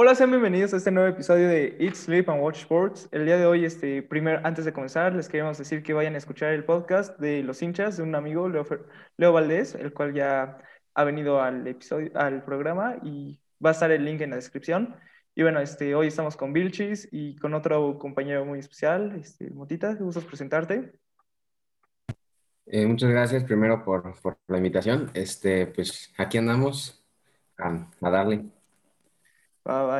Hola, sean bienvenidos a este nuevo episodio de Eat, Sleep and Watch Sports. El día de hoy, este, primer, antes de comenzar, les queremos decir que vayan a escuchar el podcast de Los hinchas de un amigo, Leo, Leo Valdés, el cual ya ha venido al episodio, al programa y va a estar el link en la descripción. Y bueno, este, hoy estamos con Vilchis y con otro compañero muy especial, este, Motita, ¿te gustas presentarte? Eh, muchas gracias primero por, por, la invitación. Este, pues aquí andamos a, a darle.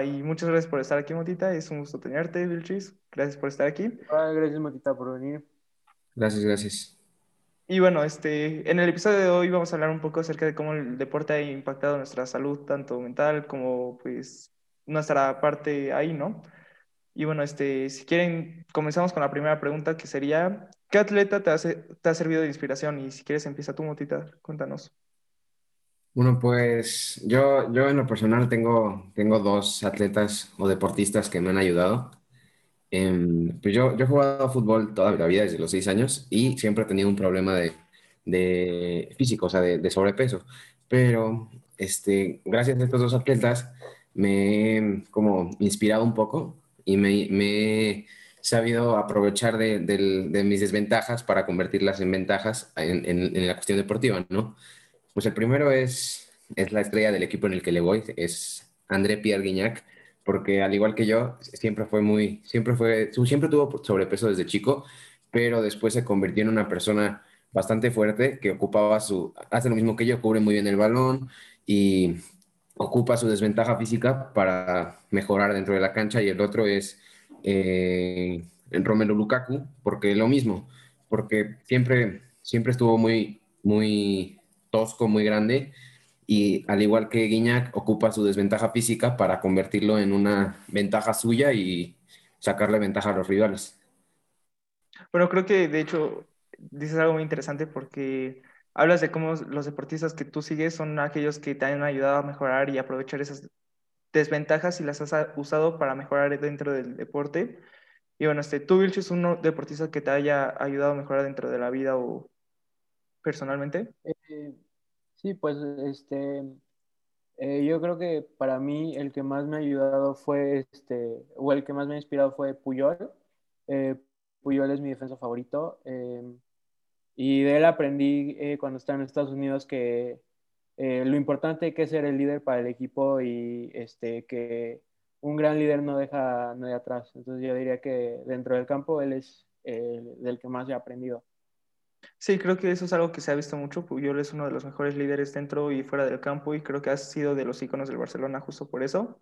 Y muchas gracias por estar aquí, Motita. Es un gusto tenerte, Vilchis. Gracias por estar aquí. gracias, Motita, por venir. Gracias, gracias. Y bueno, este, en el episodio de hoy vamos a hablar un poco acerca de cómo el deporte ha impactado nuestra salud, tanto mental como pues nuestra parte ahí, ¿no? Y bueno, este, si quieren, comenzamos con la primera pregunta que sería, ¿qué atleta te, hace, te ha servido de inspiración? Y si quieres, empieza tú, Motita, cuéntanos. Bueno, pues yo, yo en lo personal tengo, tengo dos atletas o deportistas que me han ayudado. Em, pues yo, yo he jugado fútbol toda la vida, desde los seis años, y siempre he tenido un problema de, de físico, o sea, de, de, sobrepeso. Pero este, gracias a estos dos atletas me he como inspirado un poco y me, me he sabido aprovechar de, de, de, mis desventajas para convertirlas en ventajas en, en, en, la cuestión deportiva, ¿no? Pues el primero es, es la estrella del equipo en el que le voy, es André Pierre Guignac porque al igual que yo, siempre fue muy, siempre fue, siempre tuvo sobrepeso desde chico, pero después se convirtió en una persona bastante fuerte que ocupaba su, hace lo mismo que yo, cubre muy bien el balón y ocupa su desventaja física para mejorar dentro de la cancha y el otro es eh, Romelu Lukaku, porque lo mismo, porque siempre, siempre estuvo muy, muy tosco, muy grande y al igual que Guiñac, ocupa su desventaja física para convertirlo en una ventaja suya y sacarle ventaja a los rivales. Bueno, creo que de hecho dices algo muy interesante porque hablas de cómo los deportistas que tú sigues son aquellos que te han ayudado a mejorar y aprovechar esas desventajas y las has usado para mejorar dentro del deporte. Y bueno, este, tú, Vilch, es un deportista que te haya ayudado a mejorar dentro de la vida o personalmente. Eh, Sí, pues este, eh, yo creo que para mí el que más me ha ayudado fue, este, o el que más me ha inspirado fue Puyol. Eh, Puyol es mi defensa favorito. Eh, y de él aprendí cuando estaba en Estados Unidos que lo importante que es ser el líder para el equipo y este, que un gran líder no deja nadie atrás. Entonces yo diría que dentro del campo él es del que más he aprendido. Sí, creo que eso es algo que se ha visto mucho. Puyol es uno de los mejores líderes dentro y fuera del campo y creo que ha sido de los íconos del Barcelona justo por eso.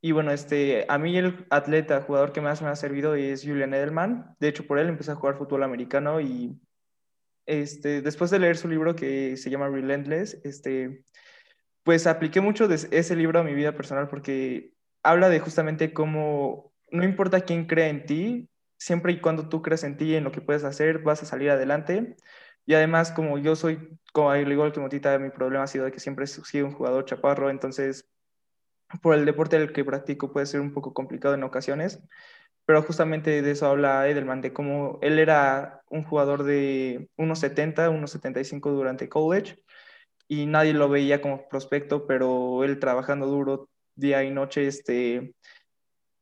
Y bueno, este, a mí el atleta, jugador que más me ha servido es Julian Edelman. De hecho, por él empecé a jugar fútbol americano y este, después de leer su libro que se llama Relentless, este, pues apliqué mucho de ese libro a mi vida personal porque habla de justamente cómo no importa quién cree en ti, siempre y cuando tú creas en ti, en lo que puedes hacer, vas a salir adelante. Y además, como yo soy, como al igual que Motita, mi problema ha sido de que siempre he sido un jugador chaparro, entonces por el deporte el que practico puede ser un poco complicado en ocasiones, pero justamente de eso habla Edelman, de cómo él era un jugador de 1,70, 1,75 durante college y nadie lo veía como prospecto, pero él trabajando duro día y noche, este,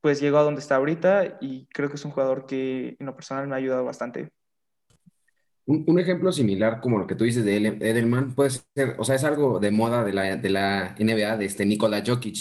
pues llegó a donde está ahorita y creo que es un jugador que en lo personal me ha ayudado bastante. Un, ejemplo similar como lo que tú dices de Edelman puede ser, o sea, es algo de moda de la, de la NBA, de este Nikola Jokic,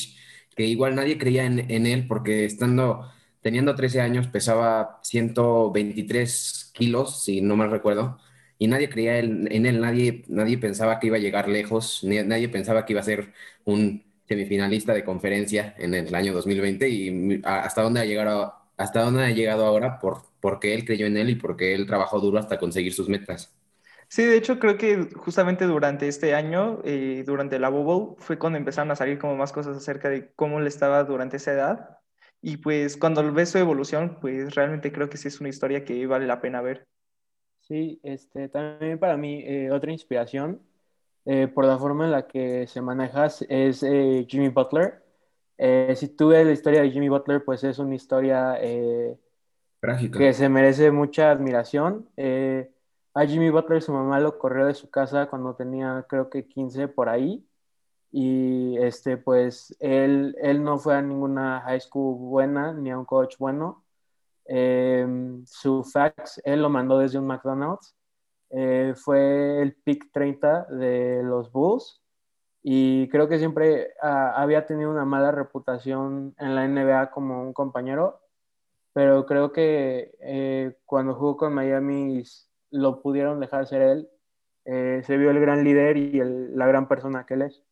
que igual nadie creía en, en, él porque estando, teniendo 13 años pesaba 123 kilos, si no mal recuerdo, y nadie creía en, en él, nadie, nadie pensaba que iba a llegar lejos, nadie pensaba que iba a ser un semifinalista de conferencia en el año 2020 y hasta dónde ha llegado, hasta dónde ha llegado ahora por, porque él creyó en él y porque él trabajó duro hasta conseguir sus metas. Sí, de hecho creo que justamente durante este año, eh, durante la Bubble, fue cuando empezaron a salir como más cosas acerca de cómo le estaba durante esa edad. Y pues cuando ves su evolución, pues realmente creo que sí es una historia que vale la pena ver. Sí, este, también para mí eh, otra inspiración eh, por la forma en la que se maneja es eh, Jimmy Butler. Eh, si tú ves la historia de Jimmy Butler, pues es una historia que se merece mucha admiración. a Jimmy Butler su mamá lo corrió de su casa cuando tenía creo que 15 por ahí y este, pues él, él no fue a ninguna high school buena ni a un coach bueno. Su fax, él lo mandó desde un McDonald's. Eh, fue el pick 30 de los Bulls y creo que siempre ah, había tenido una mala reputación en la NBA como un compañero, pero creo que eh, cuando jugó con Miami lo pudieron dejar ser él. Eh, se vio el gran líder y la gran persona que él es.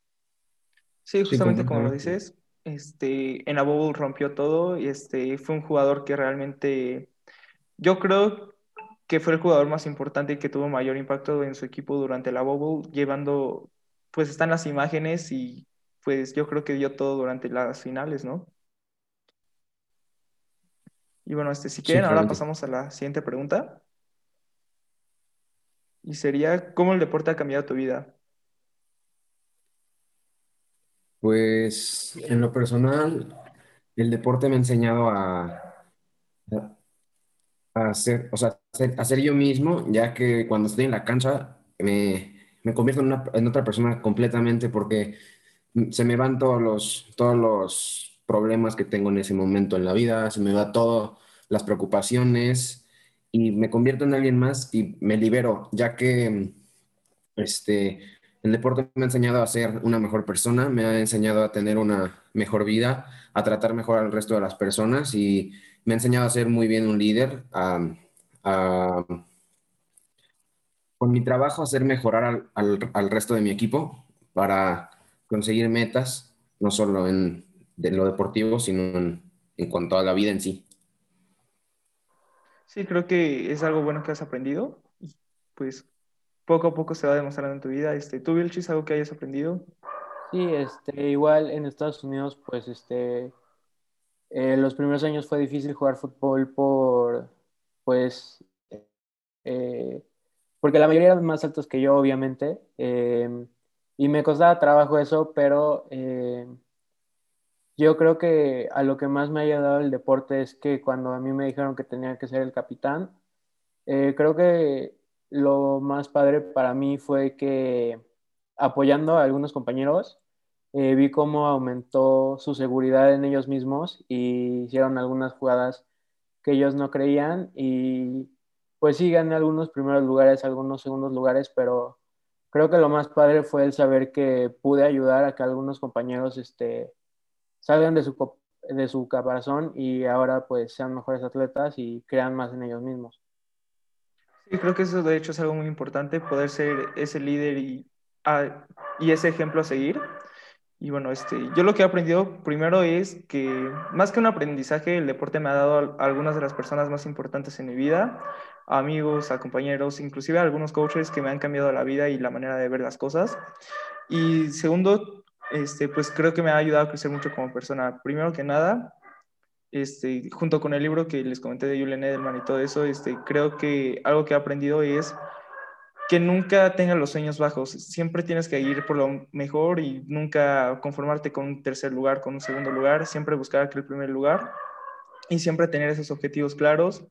Sí, justamente como lo dices, este, en la rompió todo y este, fue un jugador que realmente, yo creo que fue el jugador más importante y que tuvo mayor impacto en su equipo durante la Bubble, llevando pues están las imágenes y pues yo creo que dio todo durante las finales, ¿no? Y bueno, este, si quieren, ahora pasamos a la siguiente pregunta. Y sería, ¿cómo el deporte ha cambiado tu vida? Pues en lo personal, el deporte me ha enseñado a, a, hacer, o sea, a ser yo mismo, ya que cuando estoy en la cancha me, me convierto en, otra persona completamente porque se me van todos los, todos los problemas que tengo en ese momento en la vida, se me van todas las preocupaciones y me convierto en alguien más y me libero, ya que este, el deporte me ha enseñado a ser una mejor persona, me ha enseñado a tener una mejor vida, a tratar mejor al resto de las personas y me ha enseñado a ser muy bien un líder, a, a con mi trabajo hacer mejorar al, resto de mi equipo para conseguir metas, no solo en lo deportivo, sino en, cuanto a la vida en sí. Sí, creo que es algo bueno que has aprendido. Pues poco a poco se va demostrando en tu vida. Este, ¿Tú, Vilchis, algo que hayas aprendido? Sí, este, igual en Estados Unidos, pues este, eh, los primeros años fue difícil jugar fútbol por, pues, eh, porque la mayoría eran más altos que yo, obviamente, eh, y me costaba trabajo eso, pero eh, yo creo que a lo que más me ha ayudado el deporte es que cuando a mí me dijeron que tenía que ser el capitán, eh, creo que lo más padre para mí fue que apoyando a algunos compañeros, vi cómo aumentó su seguridad en ellos mismos y hicieron algunas jugadas que ellos no creían y pues sí gané algunos primeros lugares, algunos segundos lugares, pero creo que lo más padre fue el saber que pude ayudar a que algunos compañeros este, salgan de su, de su caparazón y ahora pues sean mejores atletas y crean más en ellos mismos. Sí, creo que eso de hecho es algo muy importante, poder ser ese líder y, ah, y ese ejemplo a seguir. Y bueno, este, yo lo que he aprendido primero es que más que un aprendizaje, el deporte me ha dado a algunas de las personas más importantes en mi vida, amigos, compañeros, inclusive algunos coaches que me han cambiado la vida y la manera de ver las cosas. Y segundo, este, pues creo que me ha ayudado a crecer mucho como persona. Primero que nada, este, junto con el libro que les comenté de Julian Edelman y todo eso, este, creo que algo que he aprendido es que nunca tengas los sueños bajos. Siempre tienes que ir por lo mejor y nunca conformarte con un tercer lugar, con un segundo lugar. Siempre buscar aquel primer lugar y siempre tener esos objetivos claros.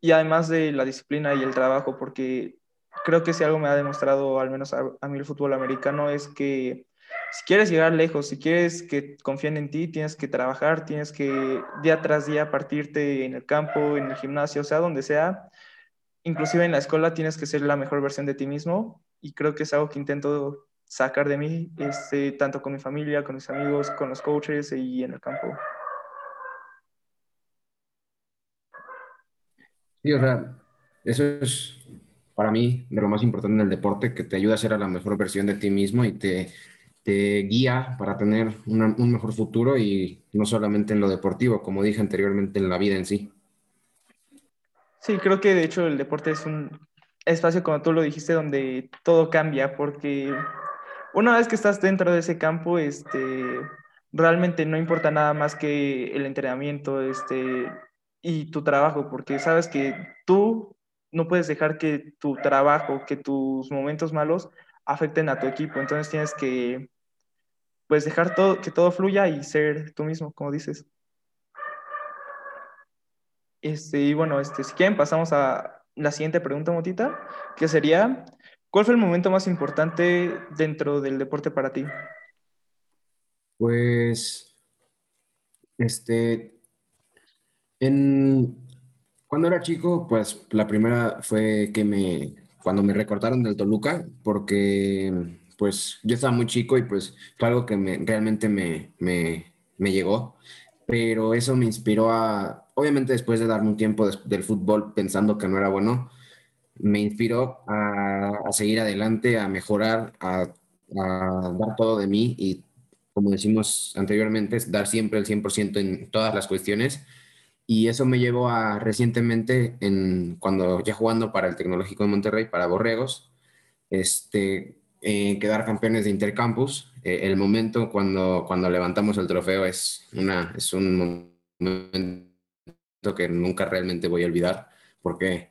Y además de la disciplina y el trabajo, porque creo que si algo me ha demostrado, al menos a, mí el fútbol americano, es que si quieres llegar lejos, si quieres que confíen en ti, tienes que trabajar, tienes que día tras día partirte en el campo, en el gimnasio, o sea, donde sea, inclusive en la escuela tienes que ser la mejor versión de ti mismo y creo que es algo que intento sacar de mí, este, tanto con mi familia, con mis amigos, con los coaches y en el campo. Sí, o sea, eso es para mí de lo más importante en el deporte, que te ayuda a ser la mejor versión de ti mismo y te, te guía para tener un mejor futuro y no solamente en lo deportivo, como dije anteriormente, en la vida en sí. Sí, creo que de hecho el deporte es un espacio, como tú lo dijiste, donde todo cambia, porque una vez que estás dentro de ese campo, este, realmente no importa nada más que el entrenamiento este, y tu trabajo, porque sabes que tú no puedes dejar que tu trabajo, que tus momentos malos afecten a tu equipo, entonces tienes que pues dejar todo, que todo fluya y ser tú mismo, como dices. Este, y bueno, este, si quieren pasamos a la siguiente pregunta, Motita, que sería, ¿cuál fue el momento más importante dentro del deporte para ti? Pues, este, en, cuando era chico, pues la primera fue que me, cuando me recortaron del Toluca, porque pues yo estaba muy chico y pues fue algo que me, realmente me, me, me llegó, pero eso me inspiró a, obviamente después de darme un tiempo del fútbol pensando que no era bueno, me inspiró a, seguir adelante, a mejorar, a, a, dar todo de mí y, como decimos anteriormente, dar siempre el 100% en todas las cuestiones. Y eso me llevó a recientemente, en, cuando ya jugando para el Tecnológico de Monterrey, para Borregos, este, eh, quedar campeones de Intercampus. Eh, el momento cuando, cuando levantamos el trofeo es, una, es un momento que nunca realmente voy a olvidar, porque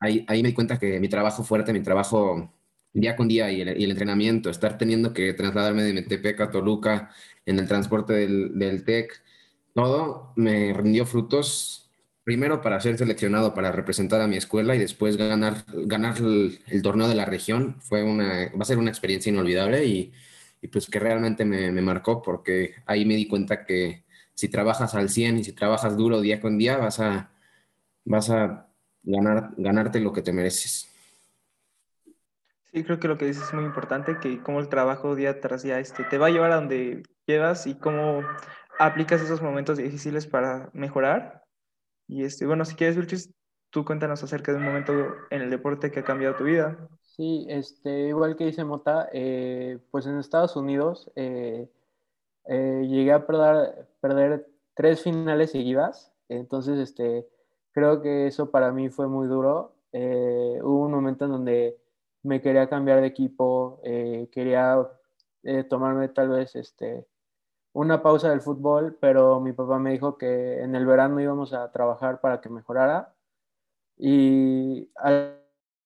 ahí, ahí me di cuenta que mi trabajo fuerte, mi trabajo día con día y el, y el, entrenamiento, estar teniendo que trasladarme de Metepec a Toluca en el transporte del, del TEC, todo me rindió frutos, primero para ser seleccionado para representar a mi escuela y después ganar, ganar el, el torneo de la región. Fue una, va a ser una experiencia inolvidable y, y pues que realmente me, me, marcó porque ahí me di cuenta que si trabajas al 100 y si trabajas duro día con día, vas a, vas a ganar, ganarte lo que te mereces. Sí, creo que lo que dices es muy importante, que cómo el trabajo día tras día este, te va a llevar a donde llevas y cómo aplicas esos momentos difíciles para mejorar. Y este, bueno, si quieres, Vilchis, tú cuéntanos acerca de un momento en el deporte que ha cambiado tu vida. Sí, este, igual que dice Mota, eh, pues en Estados Unidos eh, eh, llegué a perder, tres finales seguidas, entonces este, creo que eso para mí fue muy duro. Hubo un momento en donde me quería cambiar de equipo, quería tomarme tal vez este, una pausa del fútbol, pero mi papá me dijo que en el verano íbamos a trabajar para que mejorara y a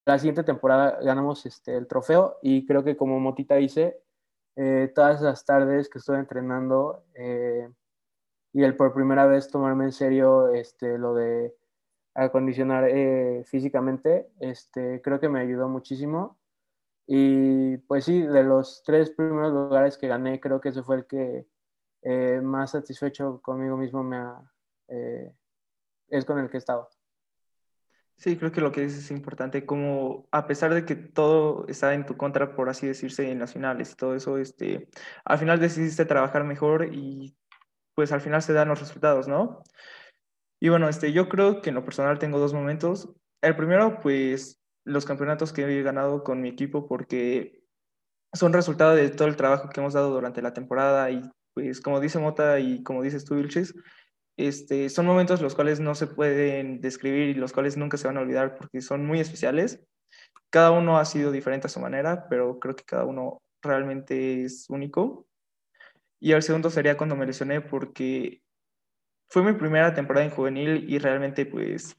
la siguiente temporada ganamos este, el trofeo y creo que como Motita dice, eh, todas las tardes que estuve entrenando eh, y el por primera vez tomarme en serio este, lo de acondicionar eh, físicamente, este, creo que me ayudó muchísimo. Y pues sí, de los tres primeros lugares que gané, creo que ese fue el que más satisfecho conmigo mismo me ha, es con el que he estado. Sí, creo que lo que dices es importante, como a pesar de que todo está en tu contra, por así decirse, en nacionales y todo eso, este, al final decidiste trabajar mejor y pues al final se dan los resultados, ¿no? Y bueno, este, yo creo que en lo personal tengo dos momentos. El primero, pues los campeonatos que he ganado con mi equipo porque son resultado de todo el trabajo que hemos dado durante la temporada y pues como dice Mota y como dices tú, Vilches, este, son momentos los cuales no se pueden describir y los cuales nunca se van a olvidar porque son muy especiales. Cada uno ha sido diferente a su manera, pero creo que cada uno realmente es único. Y el segundo sería cuando me lesioné porque fue mi primera temporada en juvenil y realmente pues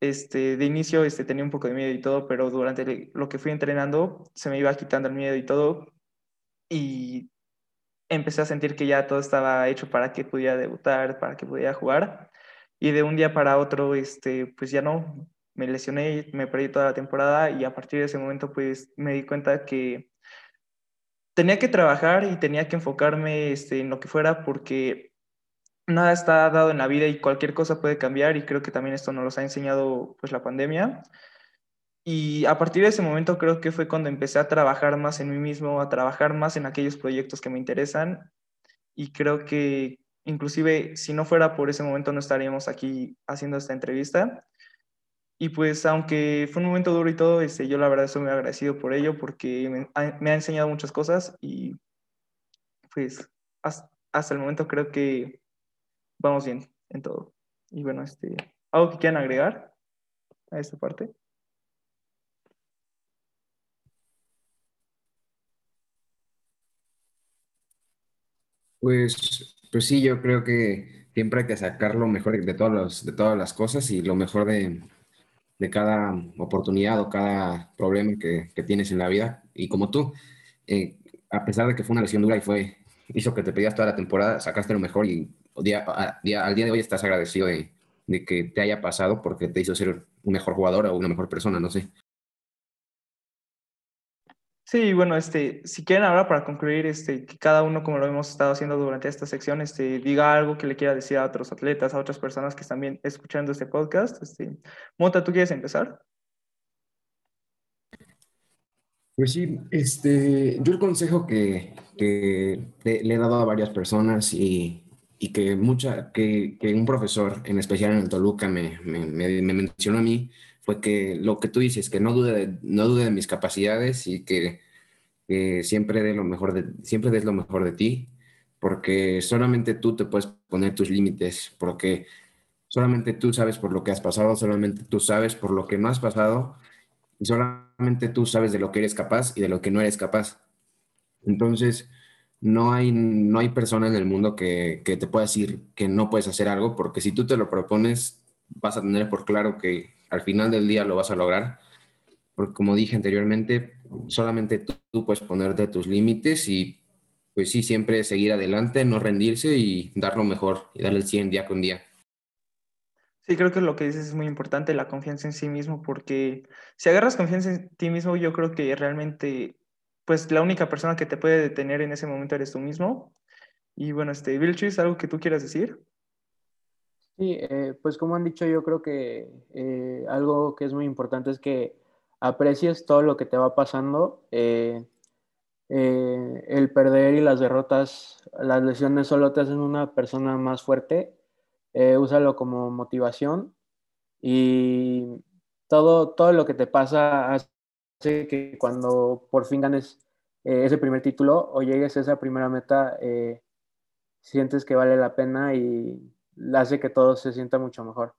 este, de inicio este, tenía un poco de miedo y todo, pero durante lo que fui entrenando se me iba quitando el miedo y todo y empecé a sentir que ya todo estaba hecho para que pudiera debutar, para que pudiera jugar y de un día para otro este, pues ya no, me lesioné, me perdí toda la temporada y a partir de ese momento pues me di cuenta que tenía que trabajar y tenía que enfocarme este, en lo que fuera porque nada está dado en la vida y cualquier cosa puede cambiar y creo que también esto nos lo ha enseñado pues la pandemia. Y a partir de ese momento creo que fue cuando empecé a trabajar más en mí mismo, a trabajar más en aquellos proyectos que me interesan y creo que inclusive si no fuera por ese momento no estaríamos aquí haciendo esta entrevista. Y pues aunque fue un momento duro y todo, este, yo la verdad estoy muy agradecido por ello porque me ha, enseñado muchas cosas y pues hasta, hasta el momento creo que vamos bien en todo. Y bueno, este, ¿algo que quieran agregar a esta parte? Pues, pues sí, yo creo que siempre hay que sacar lo mejor de, todos los, de todas las cosas y lo mejor de, de cada oportunidad o cada problema que, que, tienes en la vida. Y como tú, eh, a pesar de que fue una lesión dura y fue, hizo que te pedías toda la temporada, sacaste lo mejor y día, a, día, al día de hoy estás agradecido de, de, que te haya pasado porque te hizo ser un mejor jugador o una mejor persona, no sé. Sí, bueno, este, si quieren ahora para concluir, este, que cada uno, como lo hemos estado haciendo durante esta sección, este, diga algo que le quiera decir a otros atletas, a otras personas que están bien escuchando este podcast. Este, Mota, ¿tú quieres empezar? Pues sí, este, yo el consejo que, que le, he dado a varias personas y, y que, mucha, que, que un profesor, en especial en el Toluca, me, me, me, me mencionó a mí, fue que lo que tú dices, que no dude de, no dude de mis capacidades y que, siempre dé lo mejor de, siempre des lo mejor de ti, porque solamente tú te puedes poner tus límites, porque solamente tú sabes por lo que has pasado, solamente tú sabes por lo que no has pasado y solamente tú sabes de lo que eres capaz y de lo que no eres capaz. Entonces, no hay, no hay persona en el mundo que, que te pueda decir que no puedes hacer algo, porque si tú te lo propones, vas a tener por claro que al final del día lo vas a lograr. Porque como dije anteriormente, solamente tú, tú puedes ponerte tus límites y pues sí, siempre seguir adelante, no rendirse y dar lo mejor y darle el 100 día con día. Sí, creo que lo que dices es muy importante, la confianza en sí mismo, porque si agarras confianza en ti mismo, yo creo que realmente, pues la única persona que te puede detener en ese momento eres tú mismo. Y bueno, este, Vilchis, ¿algo que tú quieras decir? Sí, eh, pues como han dicho, yo creo que eh, algo que es muy importante es que aprecies todo lo que te va pasando. Eh, eh, el perder y las derrotas, las lesiones solo te hacen una persona más fuerte. Eh, úsalo como motivación y todo, todo lo que te pasa hace que cuando por fin ganes ese primer título o llegues a esa primera meta, sientes que vale la pena y hace que todo se sienta mucho mejor.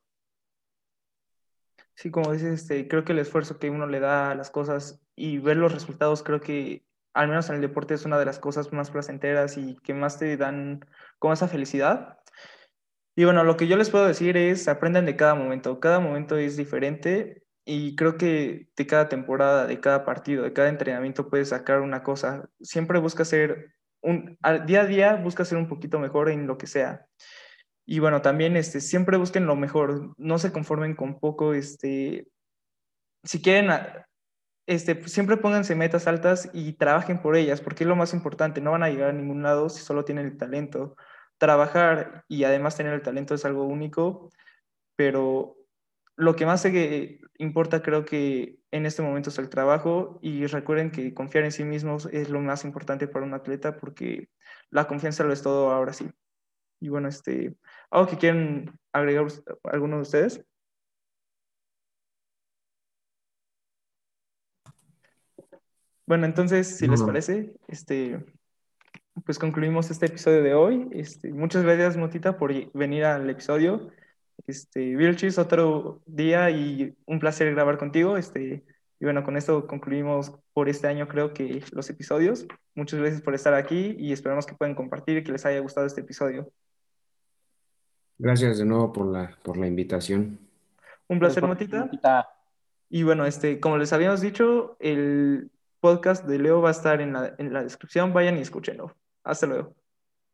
Sí, como dices, este, creo que el esfuerzo que uno le da a las cosas y ver los resultados, creo que al menos en el deporte es una de las cosas más placenteras y que más te dan como esa felicidad. Y bueno, lo que yo les puedo decir es, aprendan de cada momento. Cada momento es diferente y creo que de cada temporada, de cada partido, de cada entrenamiento puedes sacar una cosa. Siempre busca ser un, día a día busca ser un poquito mejor en lo que sea. Y bueno, también este, siempre busquen lo mejor, no se conformen con poco, este, si quieren, este, siempre pónganse metas altas y trabajen por ellas, porque es lo más importante, no van a llegar a ningún lado si solo tienen el talento. Trabajar y además tener el talento es algo único, pero lo que más se importa creo que en este momento es el trabajo y recuerden que confiar en sí mismos es lo más importante para un atleta porque la confianza lo es todo ahora sí. Y bueno, este, ¿algo que quieren agregar alguno de ustedes? Bueno, entonces, si les No, parece, este, pues concluimos este episodio de hoy. Este, muchas gracias, Motita, por venir al episodio. Este, Vilchis, otro día y un placer grabar contigo. Este, y bueno, con esto concluimos por este año, creo que los episodios. Muchas gracias por estar aquí y esperamos que puedan compartir y que les haya gustado este episodio. Gracias de nuevo por la, por la invitación. Un placer, por Motita. Y bueno, este, como les habíamos dicho, el podcast de Leo va a estar en la, en la descripción. Vayan y escúchenlo. Hasta luego.